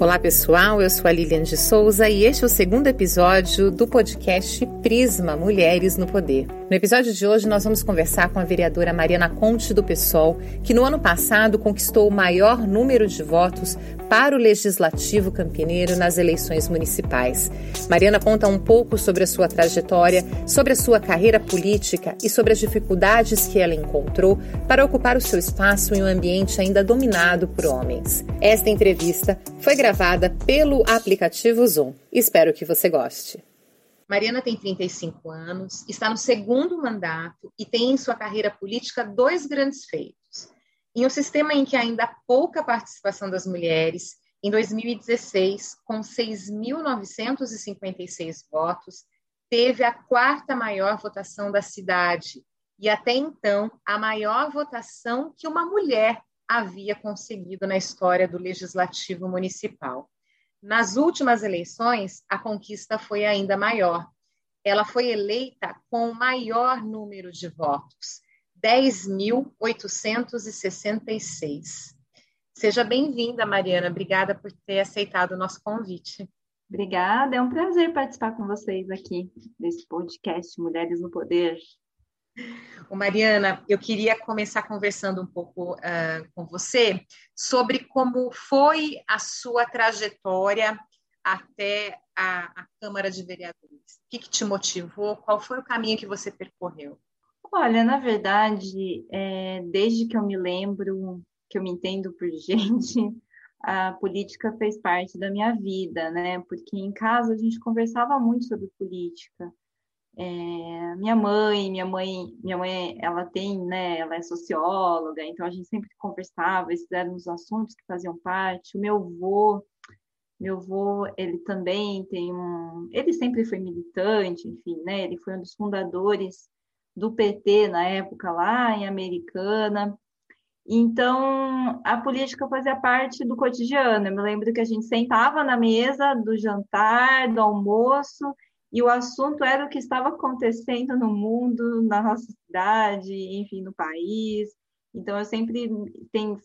Olá pessoal, eu sou a Lilian de Souza e este é o segundo episódio do podcast Prisma Mulheres no Poder. No episódio de hoje nós vamos conversar com a vereadora Mariana Conte do PSOL, que no ano passado conquistou o maior número de votos para o Legislativo Campineiro nas eleições municipais. Mariana conta um pouco sobre a sua trajetória, sobre a sua carreira política e sobre as dificuldades que ela encontrou para ocupar o seu espaço em um ambiente ainda dominado por homens. Esta entrevista foi gravada pelo aplicativo Zoom. Espero que você goste. Mariana tem 35 anos, está no segundo mandato e tem em sua carreira política dois grandes feitos. Em um sistema em que ainda há pouca participação das mulheres, em 2016, com 6.956 votos, teve a quarta maior votação da cidade e até então a maior votação que uma mulher havia conseguido na história do legislativo municipal. Nas últimas eleições, a conquista foi ainda maior. Ela foi eleita com o maior número de votos, 10.866. Seja bem-vinda, Mariana. Obrigada por ter aceitado o nosso convite. Obrigada, é um prazer participar com vocês aqui desse podcast Mulheres no Poder. O Mariana, eu queria começar conversando um pouco uh, com você sobre como foi a sua trajetória até a, a Câmara de Vereadores. O que, que, te motivou? Qual foi o caminho que você percorreu? Olha, na verdade, é, desde que eu me lembro, que eu me entendo por gente, a política fez parte da minha vida, né? Porque em casa a gente conversava muito sobre política. É, minha mãe, minha mãe, minha mãe, ela tem, né, ela é socióloga, então a gente sempre conversava, esses eram os assuntos que faziam parte. O meu avô, meu avô, ele também tem um, ele sempre foi militante, enfim, né, ele foi um dos fundadores do PT na época lá em Americana. Então, a política fazia parte do cotidiano. Eu me lembro que a gente sentava na mesa do jantar, do almoço, e o assunto era o que estava acontecendo no mundo, na nossa cidade, enfim, no país. Então, eu sempre tenho,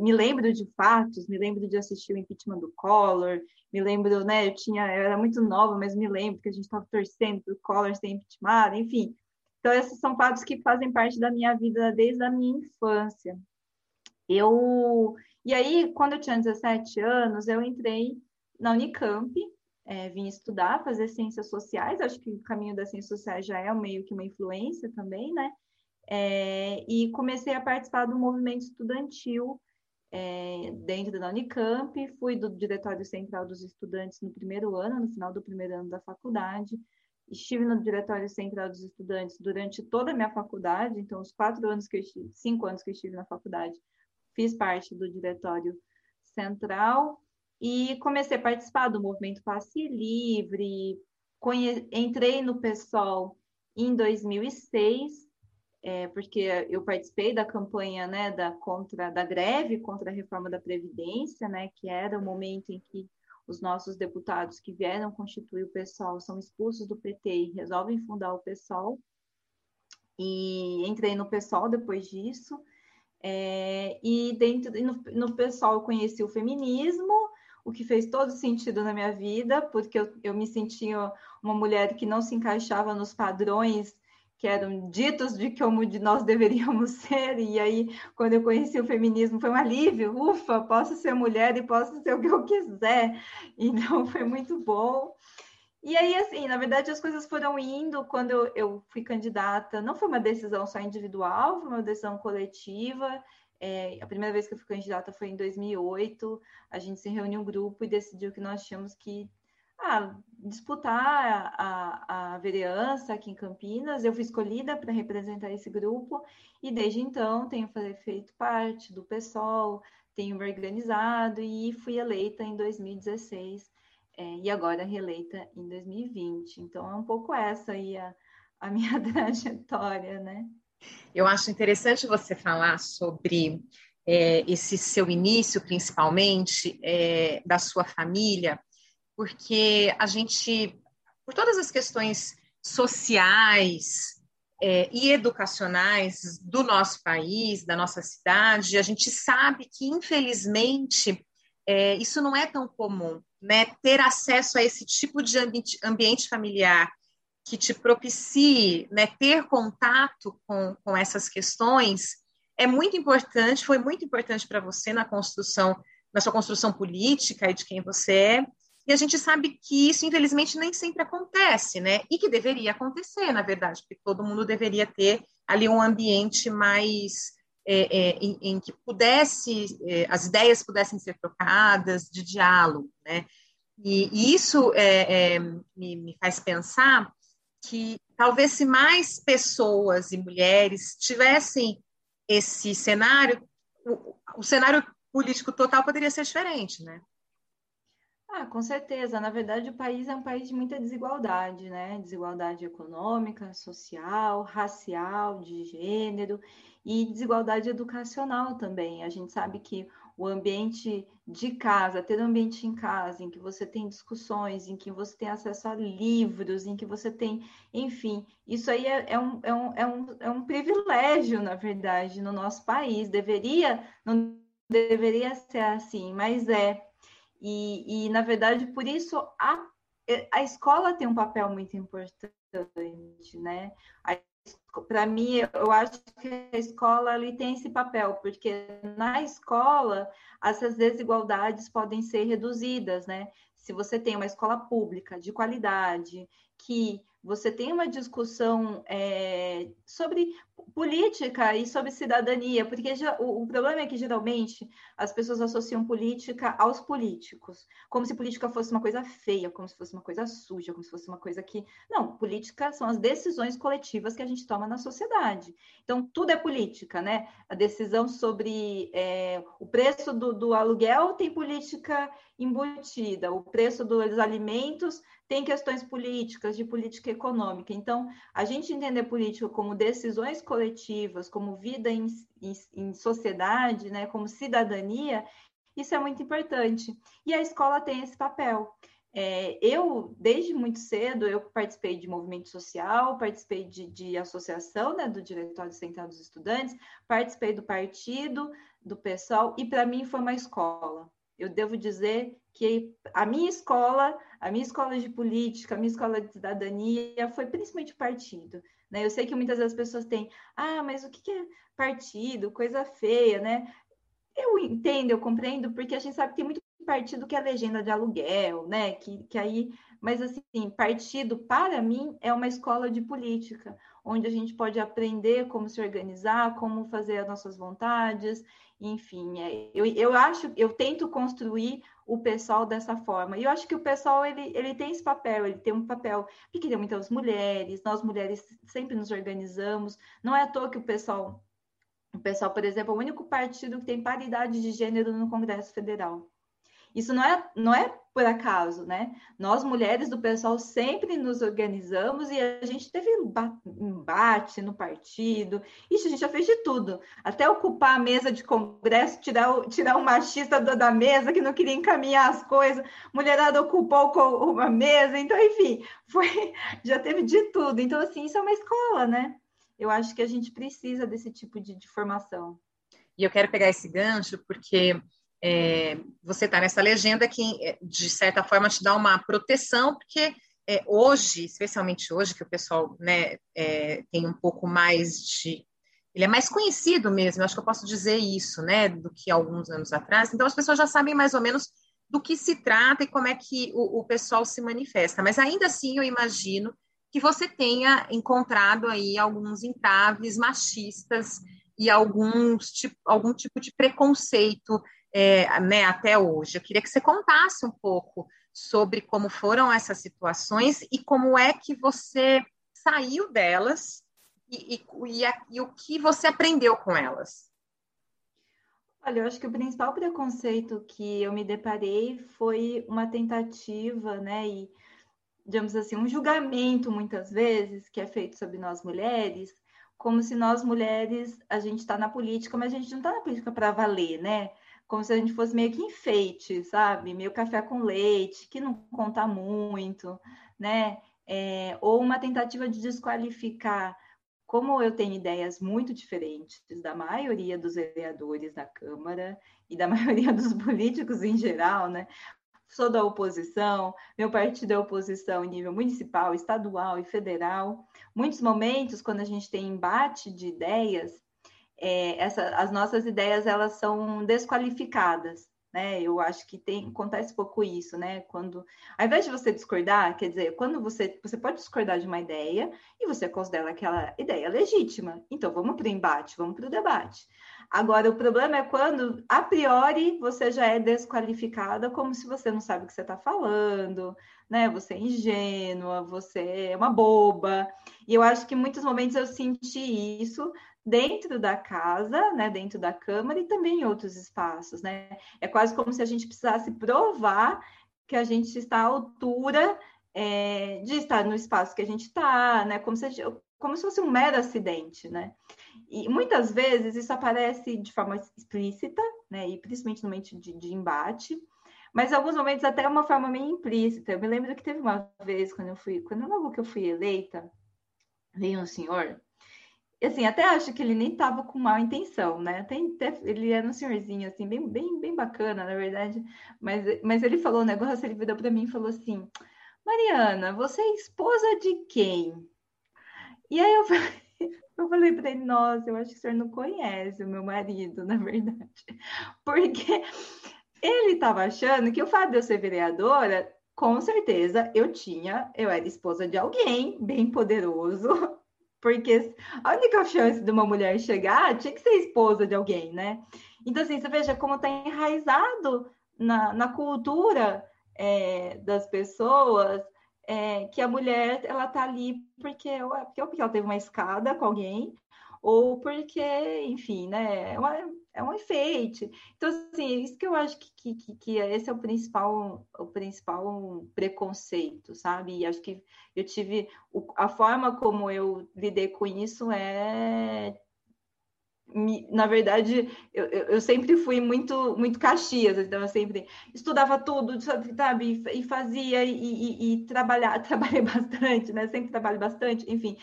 me lembro de fatos, me lembro de assistir o impeachment do Collor, me lembro, né, eu tinha, eu era muito nova, mas me lembro que a gente estava torcendo para o Collor ser impeachment, enfim. Então, esses são fatos que fazem parte da minha vida desde a minha infância. Eu, e aí, quando eu tinha 17 anos, eu entrei na Unicamp, é, vim estudar, fazer ciências sociais, acho que o caminho das ciências sociais já é meio que uma influência também, né? É, e comecei a participar do movimento estudantil é, dentro da Unicamp, fui do Diretório Central dos Estudantes no primeiro ano, no final do primeiro ano da faculdade, estive no Diretório Central dos Estudantes durante toda a minha faculdade, então os quatro anos que eu estive, cinco anos que eu estive na faculdade, fiz parte do Diretório Central, e comecei a participar do movimento Passe Livre, conhe... entrei no PSOL em 2006, é, porque eu participei da campanha né, da, contra, da greve contra a reforma da Previdência, né, que era o momento em que os nossos deputados que vieram constituir o PSOL são expulsos do PT e resolvem fundar o PSOL. E entrei no PSOL depois disso. É, e dentro no, no PSOL eu conheci o feminismo, o que fez todo sentido na minha vida, porque eu, eu me sentia uma mulher que não se encaixava nos padrões que eram ditos de como nós deveríamos ser, e aí, quando eu conheci o feminismo, foi um alívio, ufa, posso ser mulher e posso ser o que eu quiser, então foi muito bom. E aí, assim, na verdade, as coisas foram indo. Quando eu, eu fui candidata, não foi uma decisão só individual, foi uma decisão coletiva, é, a primeira vez que eu fui candidata foi em 2008. A gente se reuniu um grupo e decidiu que nós tínhamos que ah, disputar a, a, vereança aqui em Campinas. Eu fui escolhida para representar esse grupo e desde então tenho feito parte do PSOL, tenho me organizado e fui eleita em 2016 é, e agora reeleita em 2020. Então é um pouco essa aí a, a minha trajetória, né? Eu acho interessante você falar sobre é, esse seu início, principalmente, é, da sua família, porque a gente, por todas as questões sociais é, e educacionais do nosso país, da nossa cidade, a gente sabe que, infelizmente, é, isso não é tão comum, né? Ter acesso a esse tipo de ambiente, ambiente familiar que te propicie né, ter contato com, com essas questões é muito importante, foi muito importante para você na construção, na sua construção política e de quem você é. E a gente sabe que isso, infelizmente, nem sempre acontece, né? E que deveria acontecer, na verdade, porque todo mundo deveria ter ali um ambiente mais é, é, em, em, que pudesse, é, as ideias pudessem ser trocadas, de diálogo, né? E, e isso é, é, me, me faz pensar que talvez se mais pessoas e mulheres tivessem esse cenário, o, o cenário político total poderia ser diferente, né? Ah, com certeza. Na verdade, o país é um país de muita desigualdade, né? Desigualdade econômica, social, racial, de gênero e desigualdade educacional também. A gente sabe que o ambiente de casa, ter um ambiente em casa em que você tem discussões, em que você tem acesso a livros, em que você tem, enfim, isso aí é, é, um, é, um, é, um, é um privilégio, na verdade, no nosso país. Deveria, não deveria ser assim, mas é. E, e na verdade, por isso a, a escola tem um papel muito importante, né? Para mim, eu acho que a escola ali tem esse papel, porque na escola essas desigualdades podem ser reduzidas, né? Se você tem uma escola pública de qualidade, que você tem uma discussão é, sobre política e sobre cidadania, porque o, o, problema é que geralmente as pessoas associam política aos políticos, como se política fosse uma coisa feia, como se fosse uma coisa suja, como se fosse uma coisa que. Não, política são as decisões coletivas que a gente toma na sociedade. Então, tudo é política, né? A decisão sobre é, o preço do, do aluguel tem política embutida, o preço dos alimentos tem questões políticas, de política econômica. Então, a gente entender política como decisões coletivas, como vida em, em, em sociedade, né, como cidadania, isso é muito importante. E a escola tem esse papel. É, eu, desde muito cedo, eu participei de movimento social, participei de, de associação, né, do Diretório Central dos Estudantes, participei do partido, do PSOL, e para mim foi uma escola. Eu devo dizer que a minha escola, a minha escola de política, a minha escola de cidadania foi principalmente partido. Né? Eu sei que muitas vezes as pessoas têm, ah, mas o que é partido? Coisa feia, né? Eu entendo, eu compreendo, porque a gente sabe que tem muito partido que é legenda de aluguel, né? Que, que aí, mas assim, partido para mim é uma escola de política, onde a gente pode aprender como se organizar, como fazer as nossas vontades, enfim, é, eu, eu acho, eu tento construir o pessoal dessa forma. E eu acho que o pessoal ele, ele tem esse papel, ele tem um papel, porque tem muitas mulheres, nós mulheres sempre nos organizamos. Não é à toa que o pessoal, o pessoal, por exemplo, é o único partido que tem paridade de gênero no Congresso Federal. Isso não é, não é por acaso, né? Nós, mulheres do pessoal, sempre nos organizamos e a gente teve embate no partido. Isso a gente já fez de tudo. Até ocupar a mesa de congresso, tirar o, tirar o machista da mesa que não queria encaminhar as coisas. Mulherada ocupou uma mesa. Então, enfim, foi, já teve de tudo. Então, assim, isso é uma escola, né? Eu acho que a gente precisa desse tipo de, de formação. E eu quero pegar esse gancho porque é, você está nessa legenda que, é, de certa forma, te dá uma proteção, porque é, hoje, especialmente hoje, que o pessoal né, é, tem um pouco mais de. Ele é mais conhecido mesmo, acho que eu posso dizer isso, né, do que alguns anos atrás. Então, as pessoas já sabem mais ou menos do que se trata e como é que o, o pessoal se manifesta. Mas ainda assim, eu imagino que você tenha encontrado aí alguns entraves machistas e alguns, tipo, algum tipo de preconceito é, né, até hoje. Eu queria que você contasse um pouco sobre como foram essas situações e como é que você saiu delas e, e, e, a, e o que você aprendeu com elas. Olha, eu acho que o principal preconceito que eu me deparei foi uma tentativa, né, e digamos assim, um julgamento muitas vezes que é feito sobre nós mulheres, como se nós mulheres a gente está na política, mas a gente não está na política para valer, né? Como se a gente fosse meio que enfeite, sabe? Meio café com leite, que não conta muito, né? É, ou uma tentativa de desqualificar como eu tenho ideias muito diferentes da maioria dos vereadores da Câmara e da maioria dos políticos em geral, né? Sou da oposição, meu partido é oposição em nível municipal, estadual e federal. Muitos momentos, quando a gente tem embate de ideias, é, essa, as nossas ideias elas são desqualificadas né? Eu acho que tem acontece pouco isso, né? Quando, ao invés de você discordar, quer dizer, quando você você pode discordar de uma ideia e você considera aquela ideia legítima, então vamos para o embate, vamos para o debate. Agora, o problema é quando, a priori, você já é desqualificada como se você não sabe o que você está falando, né? Você é ingênua, você é uma boba. E eu acho que em muitos momentos eu senti isso dentro da casa, né, dentro da Câmara e também em outros espaços, né? É quase como se a gente precisasse provar que a gente está à altura é, de estar no espaço que a gente está, né? Como se, como se fosse um mero acidente, né? E muitas vezes isso aparece de forma explícita, né? E principalmente no momento de, de embate, mas em alguns momentos até uma forma meio implícita. Eu me lembro que teve uma vez quando eu fui, quando logo que eu fui eleita, veio um senhor assim, até acho que ele nem estava com má intenção, né? Até, ele era um senhorzinho, assim, bem, bem, bem bacana, na verdade. Mas, mas ele falou um negócio, ele virou para mim e falou assim: Mariana, você é esposa de quem? E aí eu falei, eu falei para ele: Nossa, eu acho que o senhor não conhece o meu marido, na verdade. Porque ele estava achando que o fato de eu ser vereadora com certeza eu tinha, eu era esposa de alguém bem poderoso, porque a única chance de uma mulher chegar tinha que ser esposa de alguém, né? Então, assim, você veja como está enraizado na, na cultura é, das pessoas é, que a mulher ela tá ali porque, porque, porque ela teve uma escada com alguém, ou porque, enfim, né? É uma, é um enfeite. Então, assim, é isso que eu acho que, que, que esse é o principal, o principal preconceito, sabe? E acho que eu tive a forma como eu lidei com isso é na verdade, eu, eu, sempre fui muito muito Caxias, então eu sempre estudava tudo, sabe, e fazia e, e, e trabalhar, trabalhei bastante, né? Sempre trabalho bastante, enfim,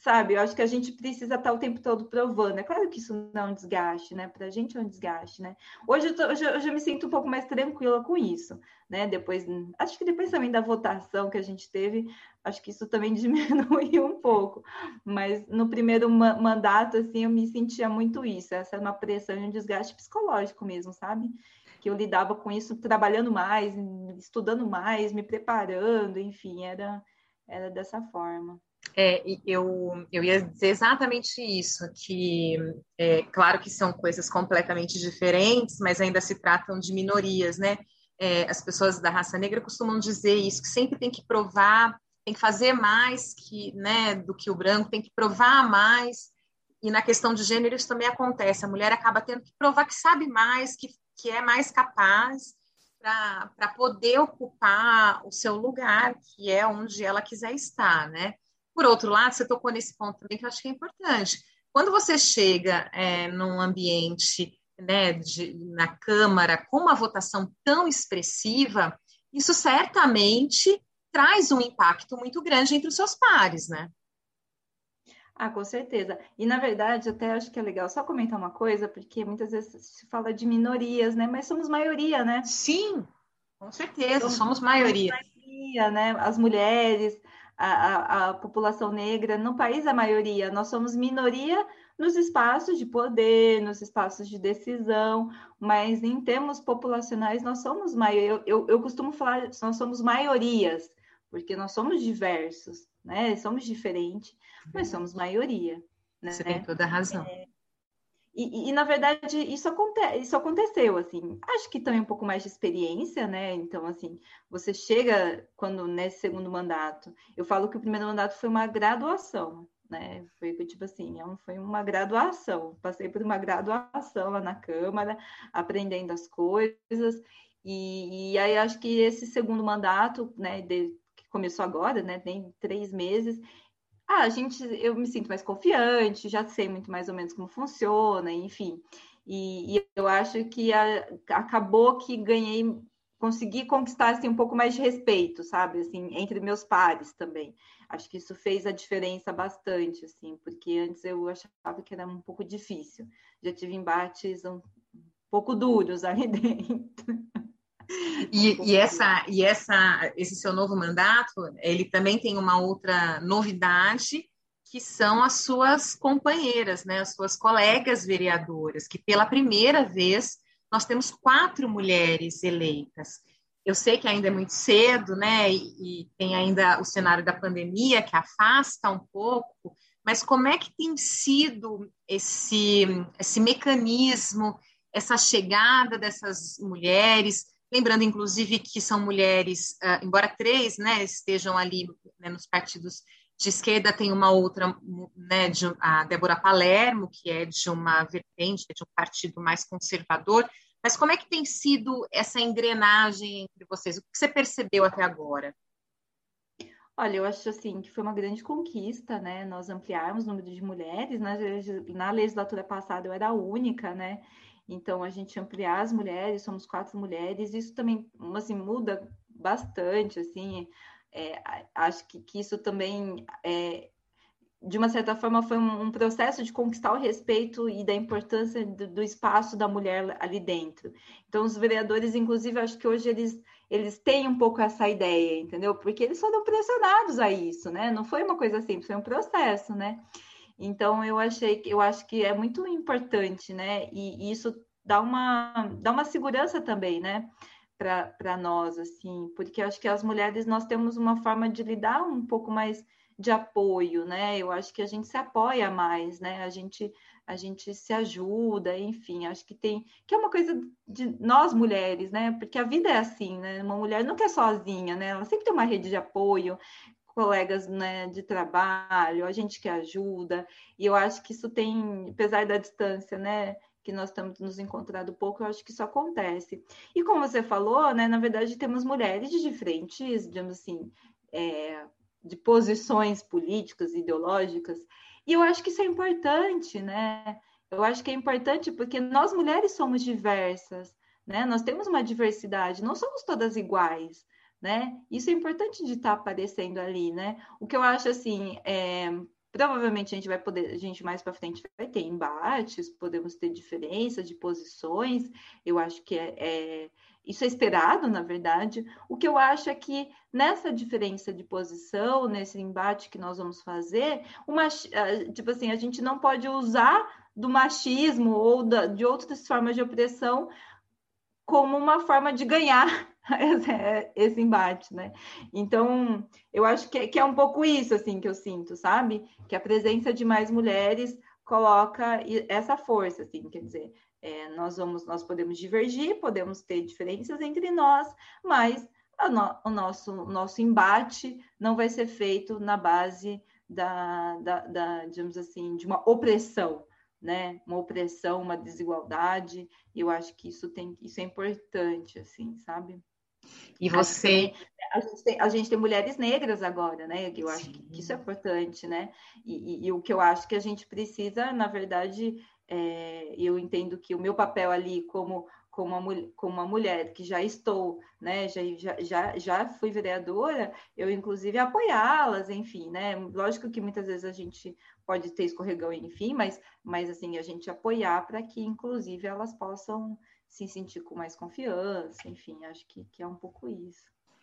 sabe? Eu acho que a gente precisa estar o tempo todo provando. É claro que isso não é um desgaste, né? Para a gente é um desgaste, né? Hoje eu, tô, hoje eu já me sinto um pouco mais tranquila com isso, né? Depois, acho que depois também da votação que a gente teve, acho que isso também diminuiu um pouco. Mas no primeiro ma mandato, assim, eu me sentia muito isso. Essa é uma pressão e um desgaste psicológico mesmo, sabe? Que eu lidava com isso trabalhando mais, estudando mais, me preparando, enfim, era, era dessa forma. É, eu, eu ia dizer exatamente isso, que é claro que são coisas completamente diferentes, mas ainda se tratam de minorias, né? É, as pessoas da raça negra costumam dizer isso, que sempre tem que provar, tem que fazer mais que, né, do que o branco, tem que provar mais. E na questão de gênero isso também acontece, a mulher acaba tendo que provar que sabe mais, que, que é mais capaz para poder ocupar o seu lugar, que é onde ela quiser estar, né? Por outro lado, você tocou nesse ponto também que eu acho que é importante. Quando você chega é, num ambiente né, de, na Câmara com uma votação tão expressiva, isso certamente traz um impacto muito grande entre os seus pares, né? Ah, com certeza. E na verdade, até acho que é legal só comentar uma coisa, porque muitas vezes se fala de minorias, né? Mas somos maioria, né? Sim, com certeza, somos, somos maioria. maioria, né? As mulheres, a, a, população negra, no país a maioria, nós somos minoria nos espaços de poder, nos espaços de decisão, mas em termos populacionais nós somos maioria. Eu, eu, eu costumo falar, nós somos maiorias, porque nós somos diversos, né? Somos diferentes, mas somos maioria. Né? Você tem toda a razão. É, e, e, na verdade, isso, aconte isso aconteceu, assim. Acho que também um pouco mais de experiência, né? Então, assim, você chega quando nesse segundo mandato. Eu falo que o primeiro mandato foi uma graduação, né? Foi tipo assim, é foi uma graduação. Passei por uma graduação lá na Câmara, aprendendo as coisas. E, e aí acho que esse segundo mandato, né, de, que começou agora, né, tem três meses, ah, a gente, eu me sinto mais confiante, já sei muito mais ou menos como funciona, enfim. E, e eu acho que a, acabou que ganhei consegui conquistar assim, um pouco mais de respeito, sabe, assim, entre meus pares também. Acho que isso fez a diferença bastante, assim, porque antes eu achava que era um pouco difícil. Já tive embates um, um pouco duros ali dentro. E, e, essa, e essa, esse seu novo mandato, ele também tem uma outra novidade, que são as suas companheiras, né, as suas colegas vereadoras, que pela primeira vez nós temos quatro mulheres eleitas. Eu sei que ainda é muito cedo, né? E, e, tem ainda o cenário da pandemia que afasta um pouco, mas como é que tem sido esse, esse mecanismo, essa chegada dessas mulheres? Lembrando, inclusive, que são mulheres, uh, embora três né, estejam ali né, nos partidos de esquerda, tem uma outra, né, de, a Débora Palermo, que é de uma vertente, de um partido mais conservador. Mas como é que tem sido essa engrenagem entre vocês? O que você percebeu até agora? Olha, eu acho assim que foi uma grande conquista, né? Nós ampliarmos o número de mulheres. Na, na legislatura passada eu era a única, né? Então a gente ampliar as mulheres, somos quatro mulheres. Isso também assim muda bastante, assim. É, acho que, que isso também é, de uma certa forma, foi um, um, processo de conquistar o respeito e da importância do, do, espaço da mulher ali dentro. Então, os vereadores, inclusive, acho que hoje eles, eles têm um pouco essa ideia, entendeu? Porque eles foram pressionados a isso, né? Não foi uma coisa simples, foi um processo, né? Então, eu achei eu acho que é muito importante, né? E, e isso dá uma, dá uma segurança também, né? Para nós, assim, porque acho que as mulheres nós temos uma forma de lidar um pouco mais de apoio, né? Eu acho que a gente se apoia mais, né? A gente a gente se ajuda, enfim, acho que tem que é uma coisa de nós mulheres, né? Porque a vida é assim, né? Uma mulher nunca é sozinha, né? Ela sempre tem uma rede de apoio, colegas né, de trabalho, a gente que ajuda, e eu acho que isso tem, apesar da distância, né? que nós estamos nos encontrando pouco, eu acho que isso acontece. E como você falou, né, na verdade, temos mulheres de diferentes, digamos assim, é, de posições políticas, ideológicas, e eu acho que isso é importante, né? Eu acho que é importante porque nós mulheres somos diversas, né? Nós temos uma diversidade, não somos todas iguais, né? Isso é importante de estar aparecendo ali, né? O que eu acho assim, é, provavelmente a gente vai poder, a gente mais para frente vai ter embates, podemos ter diferenças de posições. Eu acho que é, é isso é esperado, na verdade. O que eu acho é que nessa diferença de posição, nesse embate que nós vamos fazer, uma, tipo assim, a gente não pode usar do machismo ou da, de outras formas de opressão como uma forma de ganhar esse embate, né? Então, eu acho que, que é um pouco isso, assim, que eu sinto, sabe? Que a presença de mais mulheres coloca essa força, assim, quer dizer, é, nós vamos, nós podemos divergir, podemos ter diferenças entre nós, mas no, o nosso, nosso embate não vai ser feito na base da, da, da, digamos assim, de uma opressão, né? Uma opressão, uma desigualdade. Eu acho que isso tem, isso é importante, assim, sabe? E você. A gente, tem, a gente tem mulheres negras agora, né? Eu acho que, que isso é importante, né? E, e, e, o que eu acho que a gente precisa, na verdade, é, eu entendo que o meu papel ali como como uma, como uma mulher que já estou, né, já, já, já fui vereadora, eu inclusive apoiá-las, enfim, né, lógico que muitas vezes a gente pode ter escorregão, enfim, mas, mas assim, a gente apoiar para que inclusive elas possam se sentir com mais confiança, enfim, acho que, que é um pouco isso.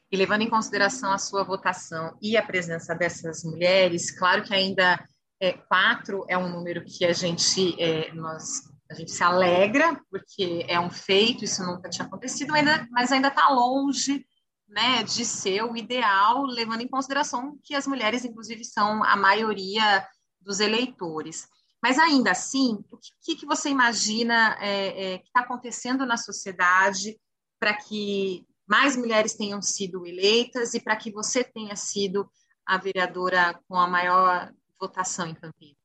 E levando em consideração a sua votação e a presença dessas mulheres, claro que ainda é, quatro é um número que a gente, é, nós, a gente se alegra, porque é um feito, isso nunca tinha acontecido, mas ainda está longe né, de ser o ideal, levando em consideração que as mulheres, inclusive, são a maioria dos eleitores. Mas ainda assim, o que, que você imagina é, é, que está acontecendo na sociedade para que mais mulheres tenham sido eleitas e para que você tenha sido a vereadora com a maior votação em Campinas?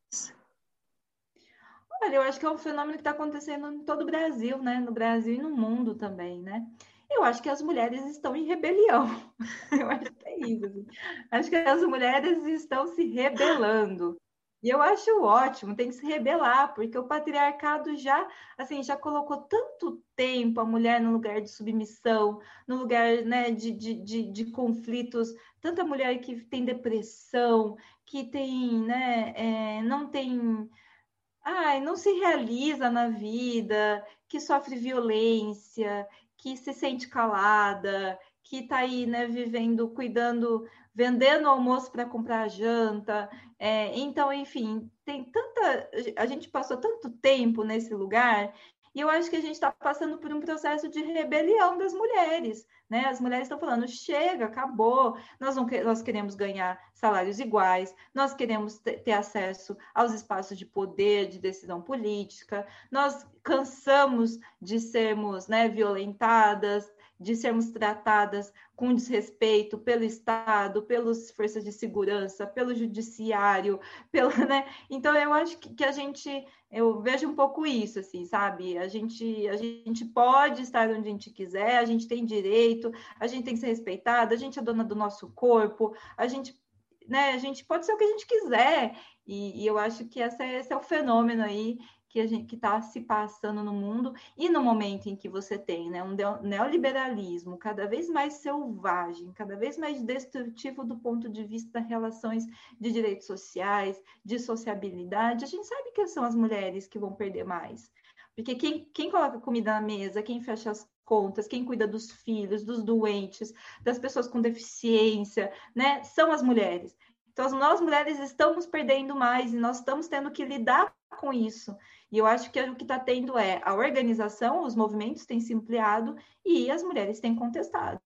Olha, eu acho que é um fenômeno que está acontecendo em todo o Brasil, né? No Brasil e no mundo também, né? Eu acho que as mulheres estão em rebelião. Eu acho que é isso. Assim. Acho que as mulheres estão se rebelando E eu acho ótimo, tem que se rebelar, porque o patriarcado já, assim, já colocou tanto tempo a mulher no lugar de submissão, no lugar né, de, de, de, de conflitos, tanta mulher que tem depressão, que tem, né, é, não tem, ai, não se realiza na vida, que sofre violência, que se sente calada, que está aí, né, vivendo, cuidando, vendendo almoço para comprar janta. É, então, enfim, tem tanta. A gente passou tanto tempo nesse lugar e eu acho que a gente está passando por um processo de rebelião das mulheres. Né? As mulheres estão falando: chega, acabou, nós, não, nós queremos ganhar salários iguais, nós queremos ter acesso aos espaços de poder, de decisão política, nós cansamos de sermos né, violentadas, de sermos tratadas com desrespeito pelo Estado, pelas forças de segurança, pelo judiciário, pelo, né? Então eu acho que, que, a gente, eu vejo um pouco isso, assim, sabe? A gente, a gente pode estar onde a gente quiser, a gente tem direito, a gente tem que ser respeitado, a gente é dona do nosso corpo, a gente, né? A gente pode ser o que a gente quiser. E, e eu acho que essa, é, esse é o fenômeno aí que a gente que está se passando no mundo e no momento em que você tem né, um neoliberalismo cada vez mais selvagem, cada vez mais destrutivo do ponto de vista das relações de direitos sociais, de sociabilidade, a gente sabe que são as mulheres que vão perder mais. Porque quem, quem coloca comida na mesa, quem fecha as contas, quem cuida dos filhos, dos doentes, das pessoas com deficiência, né, são as mulheres. Então, nós mulheres estamos perdendo mais e nós estamos tendo que lidar com isso. E eu acho que o que está tendo é a organização, os movimentos têm se ampliado e as mulheres têm contestado.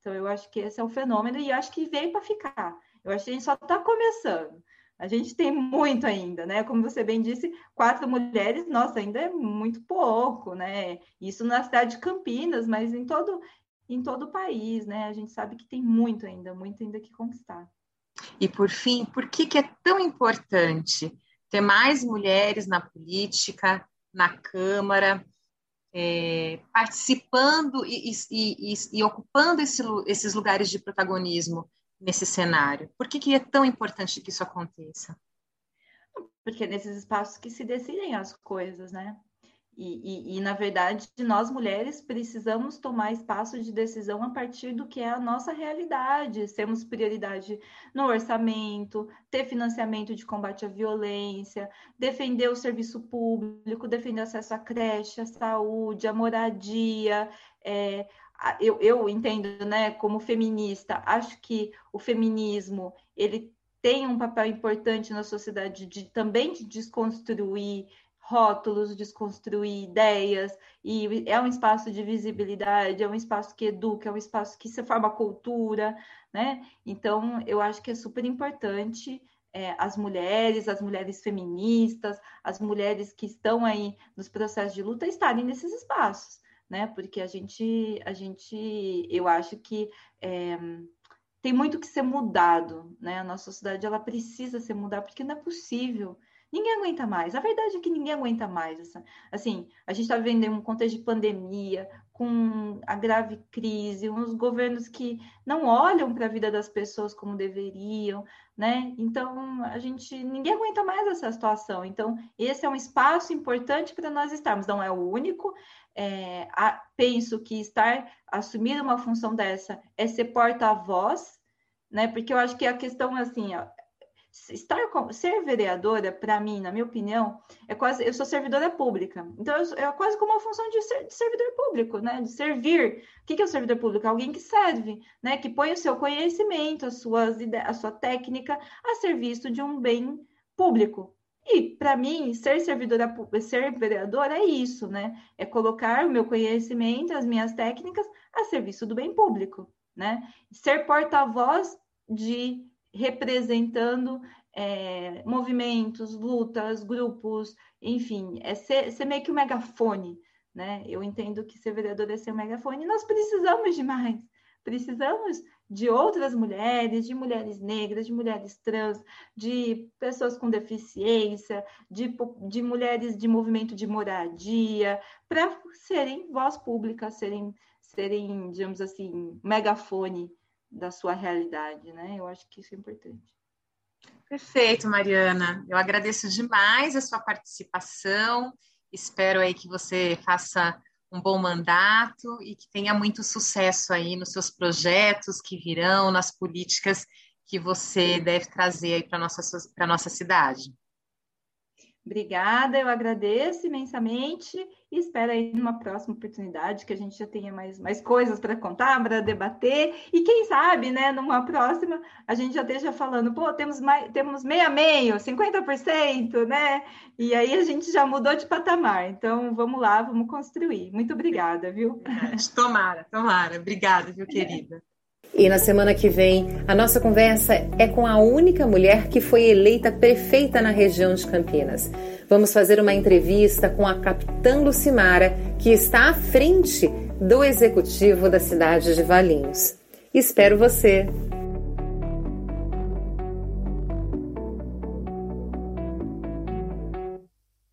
Então, eu acho que esse é o fenômeno e acho que veio para ficar. Eu acho que a gente só está começando. A gente tem muito ainda, né? Como você bem disse, quatro mulheres, nossa, ainda é muito pouco, né? Isso na cidade de Campinas, mas em todo, em todo o país, né? A gente sabe que tem muito ainda, muito ainda que conquistar. E por fim, por que, que é tão importante ter mais mulheres na política, na Câmara, é, participando e, e, e, e ocupando esse, esses lugares de protagonismo nesse cenário? Por que, que é tão importante que isso aconteça? Porque é nesses espaços que se decidem as coisas, né? E, e, e, na verdade, nós mulheres precisamos tomar espaço de decisão a partir do que é a nossa realidade. Temos prioridade no orçamento, ter financiamento de combate à violência, defender o serviço público, defender acesso à creche, à saúde, à moradia. É, eu, eu entendo, né, como feminista, acho que o feminismo ele tem um papel importante na sociedade de também de desconstruir rótulos, desconstruir ideias, e é um espaço de visibilidade, é um espaço que educa, é um espaço que se forma cultura, né? Então, eu acho que é super importante é, as mulheres, as mulheres feministas, as mulheres que estão aí nos processos de luta estarem nesses espaços, né? Porque a gente, a gente, eu acho que é, tem muito que ser mudado, né? A nossa sociedade ela precisa ser mudada porque não é possível Ninguém aguenta mais. A verdade é que ninguém aguenta mais. Assim, a gente está vivendo em um contexto de pandemia, com a grave crise, uns governos que não olham para a vida das pessoas como deveriam, né? Então, a gente, ninguém aguenta mais essa situação. Então, esse é um espaço importante para nós estarmos. Não é o único. É, a, penso que estar, assumir uma função dessa é ser porta-voz, né? Porque eu acho que a questão, assim, estar ser vereadora para mim na minha opinião é quase eu sou servidora pública. Então é quase como uma função de, ser, de servidor público né? De servir. O que, que é o servidor público? Alguém que serve né? Que põe o seu conhecimento as suas a sua técnica a serviço de um bem público. E para mim ser servidora ser vereadora é isso né? É colocar o meu conhecimento as minhas técnicas a serviço do bem público né? Ser porta-voz de representando é, movimentos, lutas, grupos, enfim, é ser, ser, meio que um megafone, né? Eu entendo que ser vereador é ser um megafone, nós precisamos de mais, precisamos de outras mulheres, de mulheres negras, de mulheres trans, de pessoas com deficiência, de, de mulheres de movimento de moradia, para serem voz pública, serem, serem, digamos assim, megafone da sua realidade, né? Eu acho que isso é importante. Perfeito, Mariana. Eu agradeço demais a sua participação. Espero aí que você faça um bom mandato e que tenha muito sucesso aí nos seus projetos que virão, nas políticas que você deve trazer aí para nossa para nossa cidade. Obrigada, eu agradeço imensamente e espero aí numa próxima oportunidade que a gente já tenha mais, mais coisas para contar, para debater e quem sabe, né, numa próxima a gente já esteja falando, pô, temos mais, temos meia meio, 50%, né? E aí a gente já mudou de patamar. Então, vamos lá, vamos construir. Muito obrigada, viu? Tomara, tomara. Obrigada, viu, querida? E na semana que vem, a nossa conversa é com a única mulher que foi eleita prefeita na região de Campinas. Vamos fazer uma entrevista com a capitã Lucimara, que está à frente do executivo da cidade de Valinhos. Espero você!